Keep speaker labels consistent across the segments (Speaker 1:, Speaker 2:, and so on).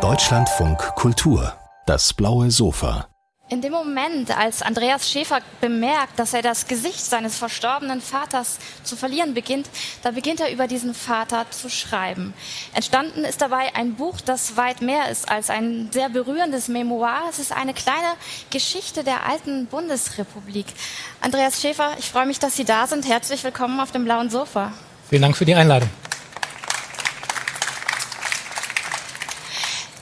Speaker 1: Deutschlandfunk Kultur, das blaue Sofa.
Speaker 2: In dem Moment, als Andreas Schäfer bemerkt, dass er das Gesicht seines verstorbenen Vaters zu verlieren beginnt, da beginnt er über diesen Vater zu schreiben. Entstanden ist dabei ein Buch, das weit mehr ist als ein sehr berührendes Memoir. Es ist eine kleine Geschichte der alten Bundesrepublik. Andreas Schäfer, ich freue mich, dass Sie da sind. Herzlich willkommen auf dem blauen Sofa.
Speaker 3: Vielen Dank für die Einladung.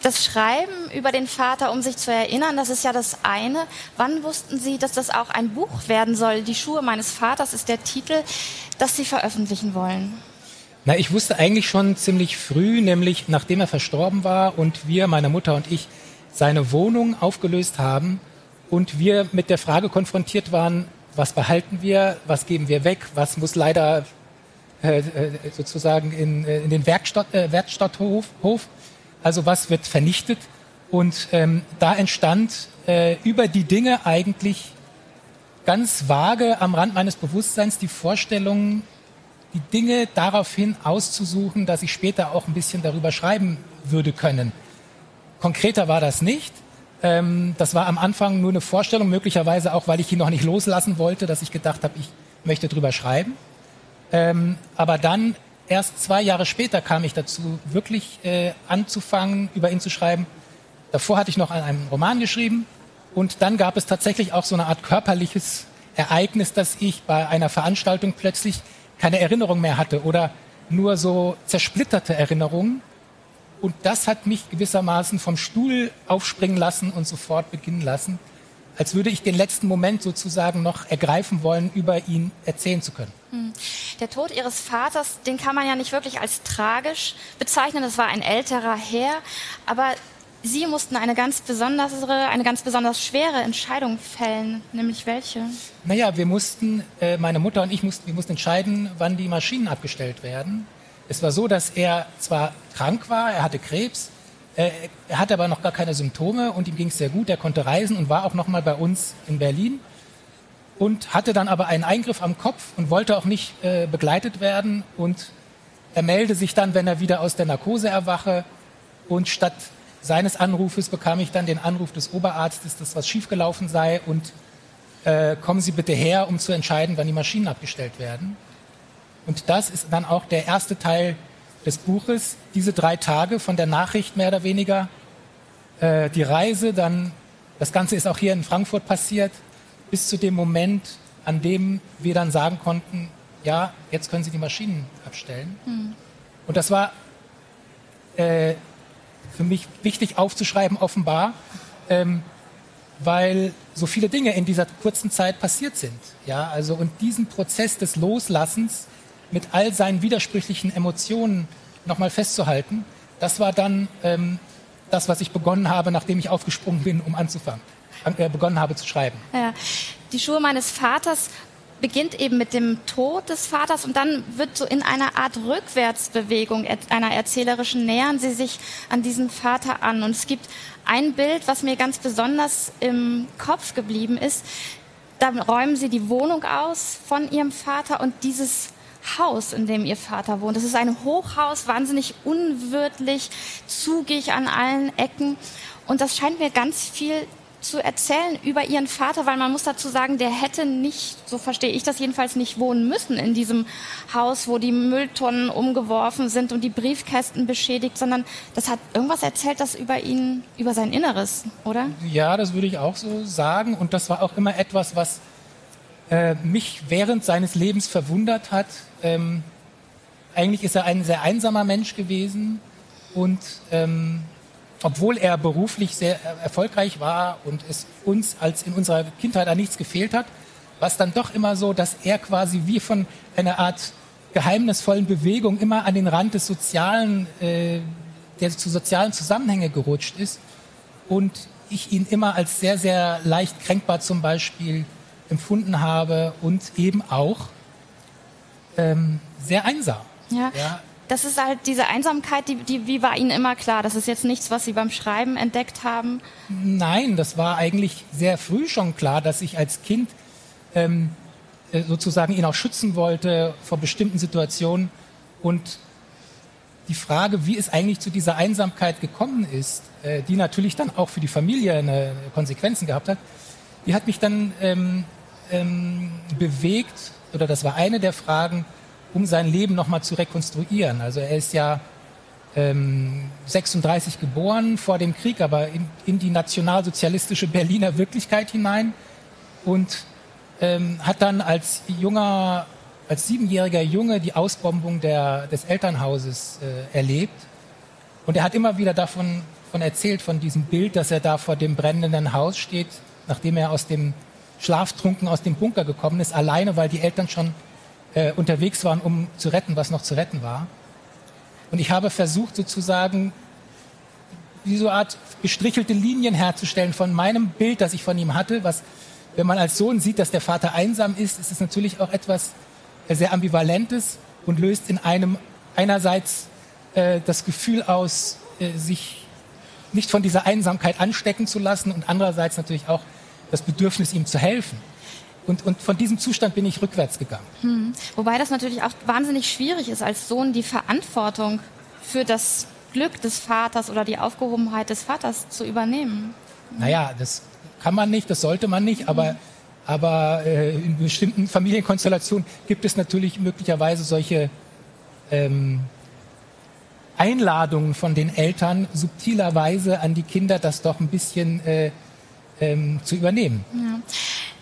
Speaker 2: Das Schreiben über den Vater, um sich zu erinnern, das ist ja das eine. Wann wussten Sie, dass das auch ein Buch werden soll? Die Schuhe meines Vaters ist der Titel, das Sie veröffentlichen wollen.
Speaker 3: Na, ich wusste eigentlich schon ziemlich früh, nämlich nachdem er verstorben war und wir, meine Mutter und ich, seine Wohnung aufgelöst haben und wir mit der Frage konfrontiert waren, was behalten wir, was geben wir weg, was muss leider äh, äh sozusagen in, äh, in den Werkstatt, äh, Werkstatthof, Hof, also was wird vernichtet. Und ähm, da entstand äh, über die Dinge eigentlich ganz vage am Rand meines Bewusstseins die Vorstellung, die Dinge daraufhin auszusuchen, dass ich später auch ein bisschen darüber schreiben würde können. Konkreter war das nicht. Ähm, das war am Anfang nur eine Vorstellung, möglicherweise auch, weil ich ihn noch nicht loslassen wollte, dass ich gedacht habe, ich möchte drüber schreiben. Ähm, aber dann erst zwei Jahre später kam ich dazu, wirklich äh, anzufangen, über ihn zu schreiben. Davor hatte ich noch an einem Roman geschrieben und dann gab es tatsächlich auch so eine Art körperliches Ereignis, dass ich bei einer Veranstaltung plötzlich keine Erinnerung mehr hatte oder nur so zersplitterte Erinnerungen. Und das hat mich gewissermaßen vom Stuhl aufspringen lassen und sofort beginnen lassen, als würde ich den letzten Moment sozusagen noch ergreifen wollen, über ihn erzählen zu können. Hm.
Speaker 2: Der Tod Ihres Vaters, den kann man ja nicht wirklich als tragisch bezeichnen. Das war ein älterer Herr, aber Sie mussten eine ganz besondere, eine ganz besonders schwere Entscheidung fällen, nämlich welche?
Speaker 3: Naja, wir mussten, äh, meine Mutter und ich mussten, wir mussten entscheiden, wann die Maschinen abgestellt werden. Es war so, dass er zwar krank war, er hatte Krebs, er hatte aber noch gar keine Symptome und ihm ging es sehr gut. Er konnte reisen und war auch noch mal bei uns in Berlin und hatte dann aber einen Eingriff am Kopf und wollte auch nicht äh, begleitet werden und er melde sich dann, wenn er wieder aus der Narkose erwache und statt seines Anrufes bekam ich dann den Anruf des Oberarztes, dass was schiefgelaufen sei und äh, kommen Sie bitte her, um zu entscheiden, wann die Maschinen abgestellt werden. Und das ist dann auch der erste Teil des Buches, diese drei Tage von der Nachricht mehr oder weniger, äh, die Reise, dann, das Ganze ist auch hier in Frankfurt passiert, bis zu dem Moment, an dem wir dann sagen konnten, ja, jetzt können Sie die Maschinen abstellen. Mhm. Und das war äh, für mich wichtig aufzuschreiben, offenbar, ähm, weil so viele Dinge in dieser kurzen Zeit passiert sind. Ja, also und diesen Prozess des Loslassens mit all seinen widersprüchlichen Emotionen nochmal festzuhalten, das war dann ähm, das, was ich begonnen habe, nachdem ich aufgesprungen bin, um anzufangen, äh, begonnen habe zu schreiben.
Speaker 2: Ja. Die Schuhe meines Vaters beginnt eben mit dem Tod des Vaters und dann wird so in einer Art Rückwärtsbewegung einer erzählerischen nähern sie sich an diesen Vater an. Und es gibt ein Bild, was mir ganz besonders im Kopf geblieben ist. Da räumen sie die Wohnung aus von ihrem Vater und dieses Haus, in dem ihr Vater wohnt. Das ist ein Hochhaus, wahnsinnig unwirtlich, zugig an allen Ecken. Und das scheint mir ganz viel zu erzählen über ihren Vater, weil man muss dazu sagen, der hätte nicht, so verstehe ich das jedenfalls, nicht wohnen müssen in diesem Haus, wo die Mülltonnen umgeworfen sind und die Briefkästen beschädigt, sondern das hat irgendwas erzählt, das über ihn, über sein Inneres, oder?
Speaker 3: Ja, das würde ich auch so sagen. Und das war auch immer etwas, was äh, mich während seines Lebens verwundert hat. Ähm, eigentlich ist er ein sehr einsamer Mensch gewesen und ähm, obwohl er beruflich sehr erfolgreich war und es uns als in unserer Kindheit an nichts gefehlt hat, war es dann doch immer so, dass er quasi wie von einer Art geheimnisvollen Bewegung immer an den Rand des sozialen, äh, der zu sozialen Zusammenhänge gerutscht ist und ich ihn immer als sehr, sehr leicht kränkbar zum Beispiel empfunden habe und eben auch ähm, sehr einsam.
Speaker 2: Ja. ja. Das ist halt diese Einsamkeit, die, die, die war Ihnen immer klar. Das ist jetzt nichts, was Sie beim Schreiben entdeckt haben.
Speaker 3: Nein, das war eigentlich sehr früh schon klar, dass ich als Kind ähm, äh, sozusagen ihn auch schützen wollte vor bestimmten Situationen und die Frage, wie es eigentlich zu dieser Einsamkeit gekommen ist, äh, die natürlich dann auch für die Familie eine Konsequenzen gehabt hat, die hat mich dann ähm, ähm, bewegt, oder das war eine der Fragen, um sein Leben nochmal zu rekonstruieren. Also er ist ja ähm, 36 geboren vor dem Krieg, aber in, in die nationalsozialistische Berliner Wirklichkeit hinein und ähm, hat dann als junger, als siebenjähriger Junge die Ausbombung der, des Elternhauses äh, erlebt. Und er hat immer wieder davon von erzählt, von diesem Bild, dass er da vor dem brennenden Haus steht, nachdem er aus dem Schlaftrunken aus dem Bunker gekommen ist, alleine, weil die Eltern schon äh, unterwegs waren, um zu retten, was noch zu retten war. Und ich habe versucht, sozusagen wie so eine Art gestrichelte Linien herzustellen von meinem Bild, das ich von ihm hatte, was, wenn man als Sohn sieht, dass der Vater einsam ist, ist es natürlich auch etwas äh, sehr Ambivalentes und löst in einem einerseits äh, das Gefühl aus, äh, sich nicht von dieser Einsamkeit anstecken zu lassen und andererseits natürlich auch das Bedürfnis, ihm zu helfen. Und, und von diesem Zustand bin ich rückwärts gegangen.
Speaker 2: Hm. Wobei das natürlich auch wahnsinnig schwierig ist, als Sohn die Verantwortung für das Glück des Vaters oder die Aufgehobenheit des Vaters zu übernehmen.
Speaker 3: Naja, das kann man nicht, das sollte man nicht, aber, aber äh, in bestimmten Familienkonstellationen gibt es natürlich möglicherweise solche ähm, Einladungen von den Eltern subtilerweise an die Kinder, das doch ein bisschen äh, ähm, zu übernehmen.
Speaker 2: Ja.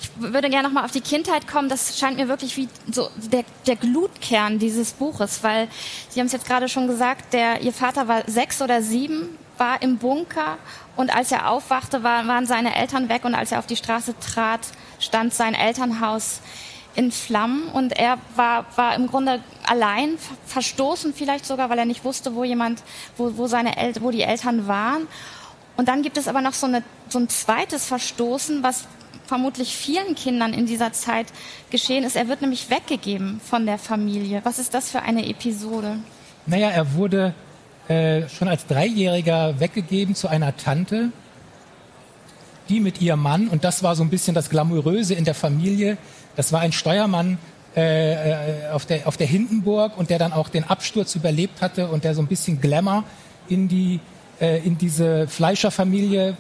Speaker 2: Ich würde gerne nochmal auf die Kindheit kommen. Das scheint mir wirklich wie so der, der Glutkern dieses Buches, weil Sie haben es jetzt gerade schon gesagt, der, Ihr Vater war sechs oder sieben, war im Bunker und als er aufwachte, war, waren seine Eltern weg und als er auf die Straße trat, stand sein Elternhaus in Flammen und er war, war im Grunde allein, verstoßen vielleicht sogar, weil er nicht wusste, wo jemand, wo, wo seine El wo die Eltern waren. Und dann gibt es aber noch so, eine, so ein zweites Verstoßen, was vermutlich vielen Kindern in dieser Zeit geschehen ist. Er wird nämlich weggegeben von der Familie. Was ist das für eine Episode?
Speaker 3: Naja, er wurde äh, schon als Dreijähriger weggegeben zu einer Tante, die mit ihrem Mann, und das war so ein bisschen das Glamouröse in der Familie, das war ein Steuermann äh, äh auf, der, auf der Hindenburg und der dann auch den Absturz überlebt hatte und der so ein bisschen Glamour in die äh, in diese Fleischerfamilie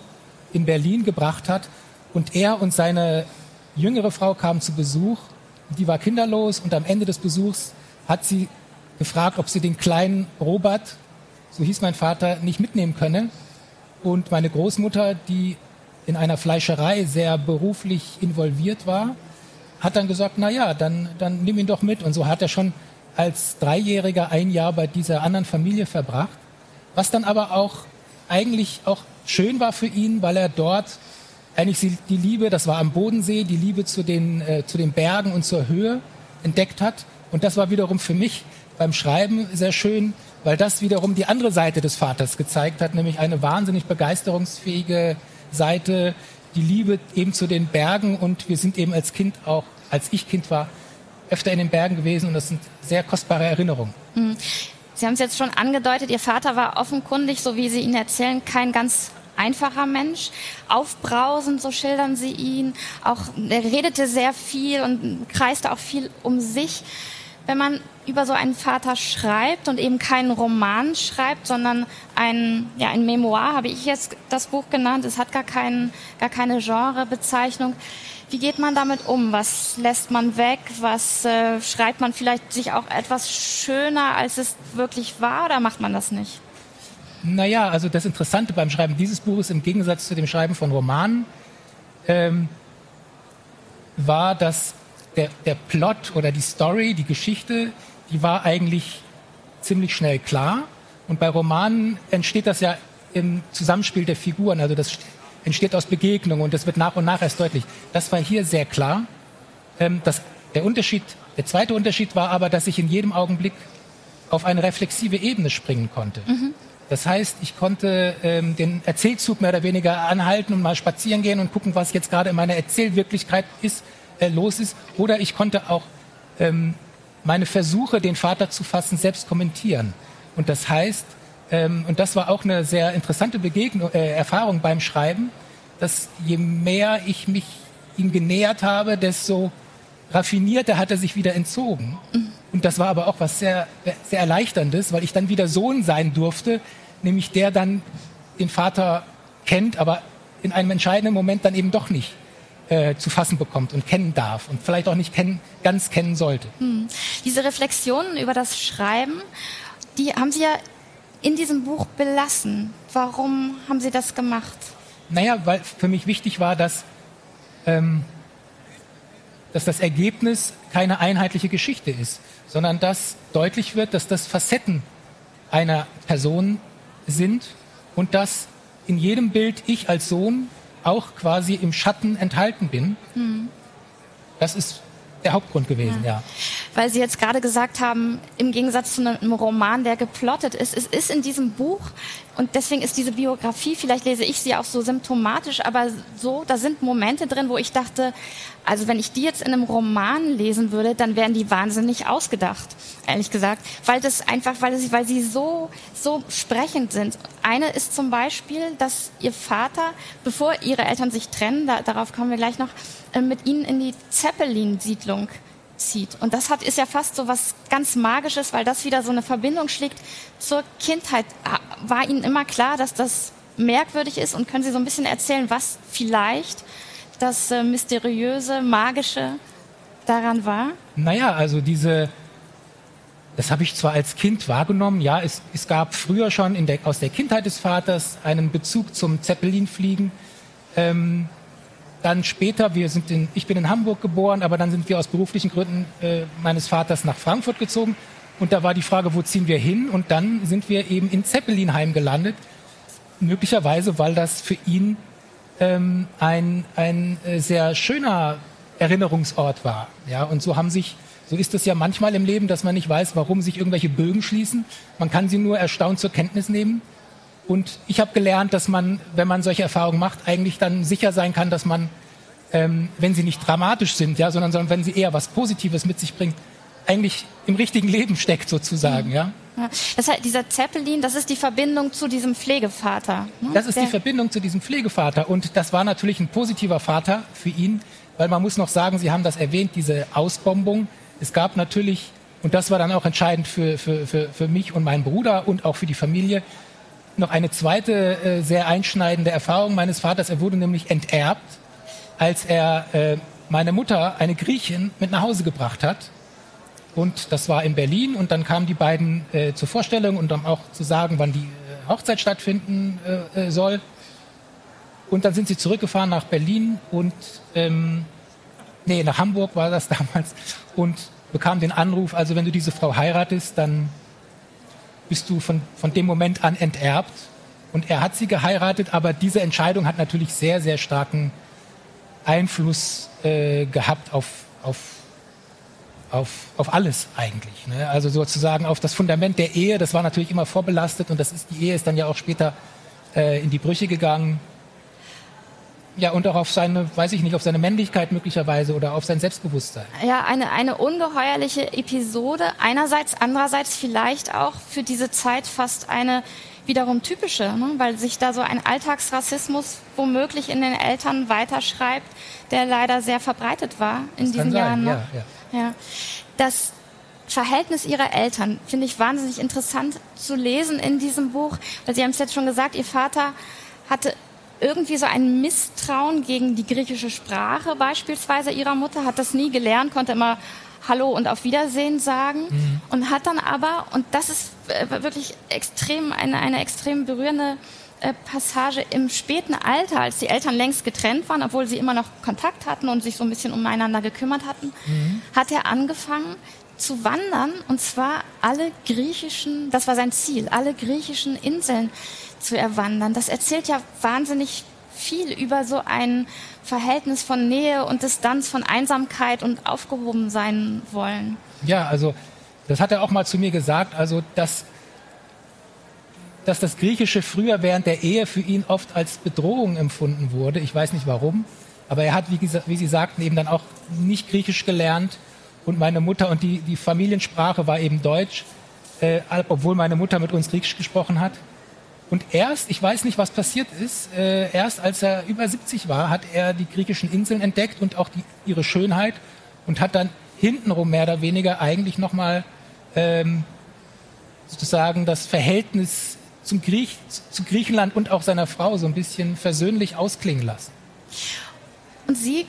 Speaker 3: in Berlin gebracht hat. Und er und seine jüngere Frau kamen zu Besuch. Die war kinderlos und am Ende des Besuchs hat sie gefragt, ob sie den kleinen Robert, so hieß mein Vater, nicht mitnehmen könne. Und meine Großmutter, die in einer Fleischerei sehr beruflich involviert war, hat dann gesagt, na ja, dann, dann nimm ihn doch mit. Und so hat er schon als Dreijähriger ein Jahr bei dieser anderen Familie verbracht was dann aber auch eigentlich auch schön war für ihn, weil er dort eigentlich die Liebe, das war am Bodensee, die Liebe zu den, äh, zu den Bergen und zur Höhe entdeckt hat. Und das war wiederum für mich beim Schreiben sehr schön, weil das wiederum die andere Seite des Vaters gezeigt hat, nämlich eine wahnsinnig begeisterungsfähige Seite, die Liebe eben zu den Bergen. Und wir sind eben als Kind auch, als ich Kind war, öfter in den Bergen gewesen und das sind sehr kostbare Erinnerungen. Mhm.
Speaker 2: Sie haben es jetzt schon angedeutet, Ihr Vater war offenkundig, so wie Sie ihn erzählen, kein ganz einfacher Mensch, aufbrausend, so schildern Sie ihn. Auch er redete sehr viel und kreiste auch viel um sich. Wenn man über so einen Vater schreibt und eben keinen Roman schreibt, sondern ein, ja, ein Memoir, habe ich jetzt das Buch genannt. Es hat gar, keinen, gar keine Genrebezeichnung. Wie geht man damit um? Was lässt man weg? Was äh, schreibt man vielleicht sich auch etwas schöner, als es wirklich war, oder macht man das nicht?
Speaker 3: Naja, also das Interessante beim Schreiben dieses Buches im Gegensatz zu dem Schreiben von Romanen ähm, war, dass der, der Plot oder die Story, die Geschichte, die war eigentlich ziemlich schnell klar. Und bei Romanen entsteht das ja im Zusammenspiel der Figuren. Also das entsteht aus Begegnungen und das wird nach und nach erst deutlich. Das war hier sehr klar. Ähm, das, der Unterschied, der zweite Unterschied war aber, dass ich in jedem Augenblick auf eine reflexive Ebene springen konnte. Mhm. Das heißt, ich konnte ähm, den Erzählzug mehr oder weniger anhalten und mal spazieren gehen und gucken, was jetzt gerade in meiner Erzählwirklichkeit ist, äh, los ist. Oder ich konnte auch ähm, meine Versuche, den Vater zu fassen, selbst kommentieren. Und das heißt, ähm, und das war auch eine sehr interessante Begegnung, äh, Erfahrung beim Schreiben, dass je mehr ich mich ihm genähert habe, desto raffinierter hat er sich wieder entzogen. Mhm. Und das war aber auch was sehr, sehr Erleichterndes, weil ich dann wieder Sohn sein durfte, nämlich der dann den Vater kennt, aber in einem entscheidenden Moment dann eben doch nicht äh, zu fassen bekommt und kennen darf und vielleicht auch nicht kennen, ganz kennen sollte. Hm.
Speaker 2: Diese Reflexionen über das Schreiben, die haben Sie ja in diesem Buch belassen. Warum haben Sie das gemacht?
Speaker 3: Naja, weil für mich wichtig war, dass, ähm, dass das Ergebnis keine einheitliche Geschichte ist, sondern dass deutlich wird, dass das Facetten einer Person sind und dass in jedem Bild ich als Sohn auch quasi im Schatten enthalten bin. Mhm. Das ist der Hauptgrund gewesen, ja. ja.
Speaker 2: Weil Sie jetzt gerade gesagt haben, im Gegensatz zu einem Roman, der geplottet ist, es ist in diesem Buch und deswegen ist diese Biografie, vielleicht lese ich sie auch so symptomatisch, aber so, da sind Momente drin, wo ich dachte, also wenn ich die jetzt in einem Roman lesen würde, dann wären die wahnsinnig ausgedacht, ehrlich gesagt, weil das einfach, weil sie, weil sie so, so sprechend sind. Eine ist zum Beispiel, dass ihr Vater, bevor ihre Eltern sich trennen, da, darauf kommen wir gleich noch, äh, mit ihnen in die Zeppelin-Siedlung zieht. Und das hat, ist ja fast so was ganz Magisches, weil das wieder so eine Verbindung schlägt zur Kindheit. War Ihnen immer klar, dass das merkwürdig ist? Und können Sie so ein bisschen erzählen, was vielleicht das äh, mysteriöse, magische daran war?
Speaker 3: Naja, also diese, das habe ich zwar als Kind wahrgenommen, ja, es, es gab früher schon der, aus der Kindheit des Vaters einen Bezug zum Zeppelinfliegen. Ähm, dann später, wir sind in, ich bin in Hamburg geboren, aber dann sind wir aus beruflichen Gründen äh, meines Vaters nach Frankfurt gezogen. Und da war die Frage, wo ziehen wir hin? Und dann sind wir eben in Zeppelinheim gelandet. Möglicherweise, weil das für ihn ähm, ein, ein äh, sehr schöner Erinnerungsort war. Ja, und so haben sich, so ist es ja manchmal im Leben, dass man nicht weiß, warum sich irgendwelche Bögen schließen. Man kann sie nur erstaunt zur Kenntnis nehmen. Und ich habe gelernt, dass man, wenn man solche Erfahrungen macht, eigentlich dann sicher sein kann, dass man, ähm, wenn sie nicht dramatisch sind, ja, sondern, sondern wenn sie eher was Positives mit sich bringt, eigentlich im richtigen Leben steckt sozusagen, ja.
Speaker 2: ja. Das heißt, dieser Zeppelin, das ist die Verbindung zu diesem Pflegevater.
Speaker 3: Ne? Das ist Der die Verbindung zu diesem Pflegevater und das war natürlich ein positiver Vater für ihn, weil man muss noch sagen, Sie haben das erwähnt, diese Ausbombung. Es gab natürlich, und das war dann auch entscheidend für, für, für, für mich und meinen Bruder und auch für die Familie, noch eine zweite äh, sehr einschneidende Erfahrung meines Vaters. Er wurde nämlich enterbt, als er äh, meine Mutter, eine Griechin, mit nach Hause gebracht hat. Und das war in Berlin. Und dann kamen die beiden äh, zur Vorstellung und um auch zu sagen, wann die äh, Hochzeit stattfinden äh, äh, soll. Und dann sind sie zurückgefahren nach Berlin und ähm, nee, nach Hamburg war das damals und bekam den Anruf, also wenn du diese Frau heiratest, dann bist du von, von dem Moment an enterbt. Und er hat sie geheiratet, aber diese Entscheidung hat natürlich sehr, sehr starken Einfluss äh, gehabt auf, auf, auf, auf alles eigentlich. Ne? Also sozusagen auf das Fundament der Ehe, das war natürlich immer vorbelastet und das ist, die Ehe ist dann ja auch später äh, in die Brüche gegangen. Ja, und auch auf seine, weiß ich nicht, auf seine Männlichkeit möglicherweise oder auf sein Selbstbewusstsein.
Speaker 2: Ja, eine, eine ungeheuerliche Episode. Einerseits, andererseits vielleicht auch für diese Zeit fast eine wiederum typische, ne? weil sich da so ein Alltagsrassismus womöglich in den Eltern weiterschreibt, der leider sehr verbreitet war in das diesen Jahren. Noch. Ja, ja. ja. Das Verhältnis ihrer Eltern finde ich wahnsinnig interessant zu lesen in diesem Buch, weil Sie haben es jetzt schon gesagt, Ihr Vater hatte irgendwie so ein Misstrauen gegen die griechische Sprache beispielsweise ihrer Mutter, hat das nie gelernt, konnte immer Hallo und auf Wiedersehen sagen mhm. und hat dann aber, und das ist äh, wirklich extrem, eine, eine extrem berührende äh, Passage im späten Alter, als die Eltern längst getrennt waren, obwohl sie immer noch Kontakt hatten und sich so ein bisschen umeinander gekümmert hatten, mhm. hat er angefangen zu wandern und zwar alle griechischen, das war sein Ziel, alle griechischen Inseln zu erwandern. Das erzählt ja wahnsinnig viel über so ein Verhältnis von Nähe und Distanz, von Einsamkeit und aufgehoben sein wollen.
Speaker 3: Ja, also das hat er auch mal zu mir gesagt, also dass, dass das Griechische früher während der Ehe für ihn oft als Bedrohung empfunden wurde. Ich weiß nicht warum, aber er hat, wie, wie Sie sagten, eben dann auch nicht Griechisch gelernt und meine Mutter und die, die Familiensprache war eben Deutsch, äh, obwohl meine Mutter mit uns Griechisch gesprochen hat. Und erst, ich weiß nicht, was passiert ist, äh, erst als er über 70 war, hat er die griechischen Inseln entdeckt und auch die, ihre Schönheit und hat dann hintenrum mehr oder weniger eigentlich nochmal ähm, sozusagen das Verhältnis zum Griech, zu Griechenland und auch seiner Frau so ein bisschen versöhnlich ausklingen lassen.
Speaker 2: Und Sie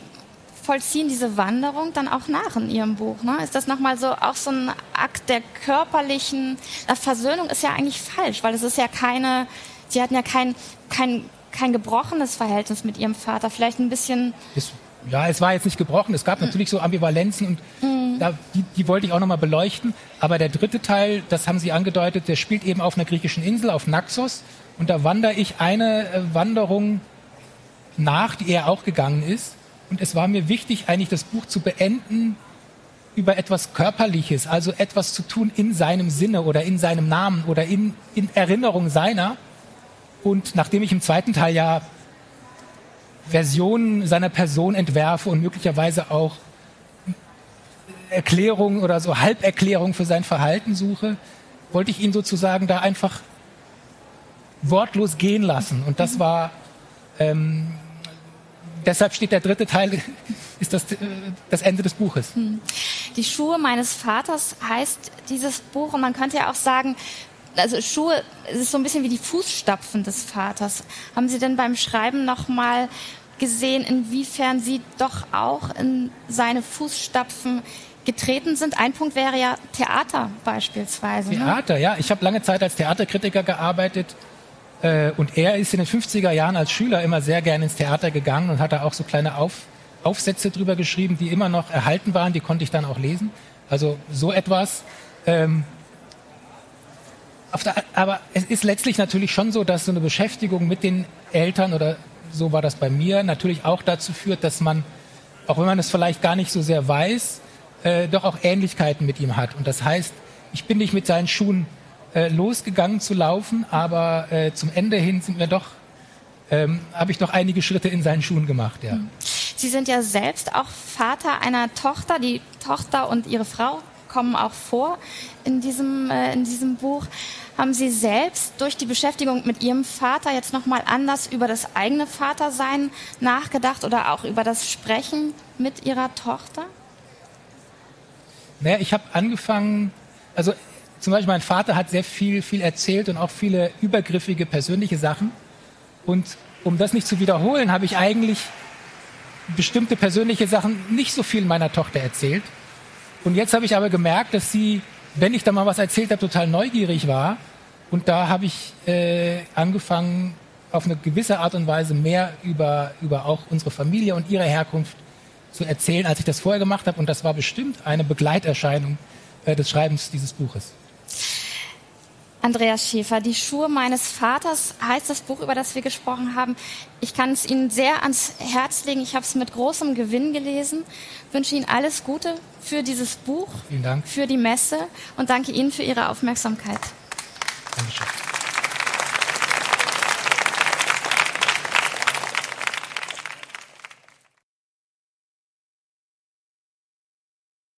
Speaker 2: vollziehen diese Wanderung dann auch nach in Ihrem Buch. Ne? Ist das nochmal so auch so ein Akt der körperlichen Versöhnung? Ist ja eigentlich falsch, weil es ist ja keine, Sie hatten ja kein, kein, kein gebrochenes Verhältnis mit Ihrem Vater, vielleicht ein bisschen.
Speaker 3: Es, ja, es war jetzt nicht gebrochen. Es gab natürlich so Ambivalenzen und mhm. da, die, die wollte ich auch nochmal beleuchten. Aber der dritte Teil, das haben Sie angedeutet, der spielt eben auf einer griechischen Insel, auf Naxos. Und da wandere ich eine äh, Wanderung nach, die er auch gegangen ist. Und es war mir wichtig, eigentlich das Buch zu beenden über etwas Körperliches, also etwas zu tun in seinem Sinne oder in seinem Namen oder in, in Erinnerung seiner. Und nachdem ich im zweiten Teil ja Versionen seiner Person entwerfe und möglicherweise auch Erklärungen oder so Halberklärungen für sein Verhalten suche, wollte ich ihn sozusagen da einfach wortlos gehen lassen. Und das war ähm, deshalb steht der dritte Teil, ist das, äh, das Ende des Buches. Hm.
Speaker 2: Die Schuhe meines Vaters heißt dieses Buch und man könnte ja auch sagen, also Schuhe ist so ein bisschen wie die Fußstapfen des Vaters. Haben Sie denn beim Schreiben nochmal gesehen, inwiefern Sie doch auch in seine Fußstapfen getreten sind? Ein Punkt wäre ja Theater beispielsweise.
Speaker 3: Ne? Theater, ne? ja. Ich habe lange Zeit als Theaterkritiker gearbeitet und er ist in den 50er Jahren als Schüler immer sehr gerne ins Theater gegangen und hat da auch so kleine Auf, Aufsätze drüber geschrieben, die immer noch erhalten waren, die konnte ich dann auch lesen. Also so etwas. Ähm, der, aber es ist letztlich natürlich schon so, dass so eine Beschäftigung mit den Eltern oder so war das bei mir natürlich auch dazu führt, dass man, auch wenn man es vielleicht gar nicht so sehr weiß, äh, doch auch Ähnlichkeiten mit ihm hat. Und das heißt, ich bin nicht mit seinen Schuhen äh, losgegangen zu laufen, aber äh, zum Ende hin sind wir doch, ähm, habe ich doch einige Schritte in seinen Schuhen gemacht, ja.
Speaker 2: Sie sind ja selbst auch Vater einer Tochter. Die Tochter und ihre Frau kommen auch vor in diesem, äh, in diesem Buch. Haben Sie selbst durch die Beschäftigung mit Ihrem Vater jetzt nochmal anders über das eigene Vatersein nachgedacht oder auch über das Sprechen mit Ihrer Tochter?
Speaker 3: Naja, ich habe angefangen, also zum Beispiel mein Vater hat sehr viel, viel erzählt und auch viele übergriffige persönliche Sachen. Und um das nicht zu wiederholen, habe ich eigentlich bestimmte persönliche Sachen nicht so viel meiner Tochter erzählt. Und jetzt habe ich aber gemerkt, dass sie, wenn ich da mal was erzählt habe, total neugierig war. Und da habe ich äh, angefangen, auf eine gewisse Art und Weise mehr über, über auch unsere Familie und ihre Herkunft zu erzählen, als ich das vorher gemacht habe. Und das war bestimmt eine Begleiterscheinung äh, des Schreibens dieses Buches.
Speaker 2: Andreas Schäfer, die Schuhe meines Vaters heißt das Buch, über das wir gesprochen haben. Ich kann es Ihnen sehr ans Herz legen. Ich habe es mit großem Gewinn gelesen. Ich wünsche Ihnen alles Gute für dieses Buch,
Speaker 3: Vielen Dank.
Speaker 2: für die Messe und danke Ihnen für Ihre Aufmerksamkeit.
Speaker 3: Dankeschön.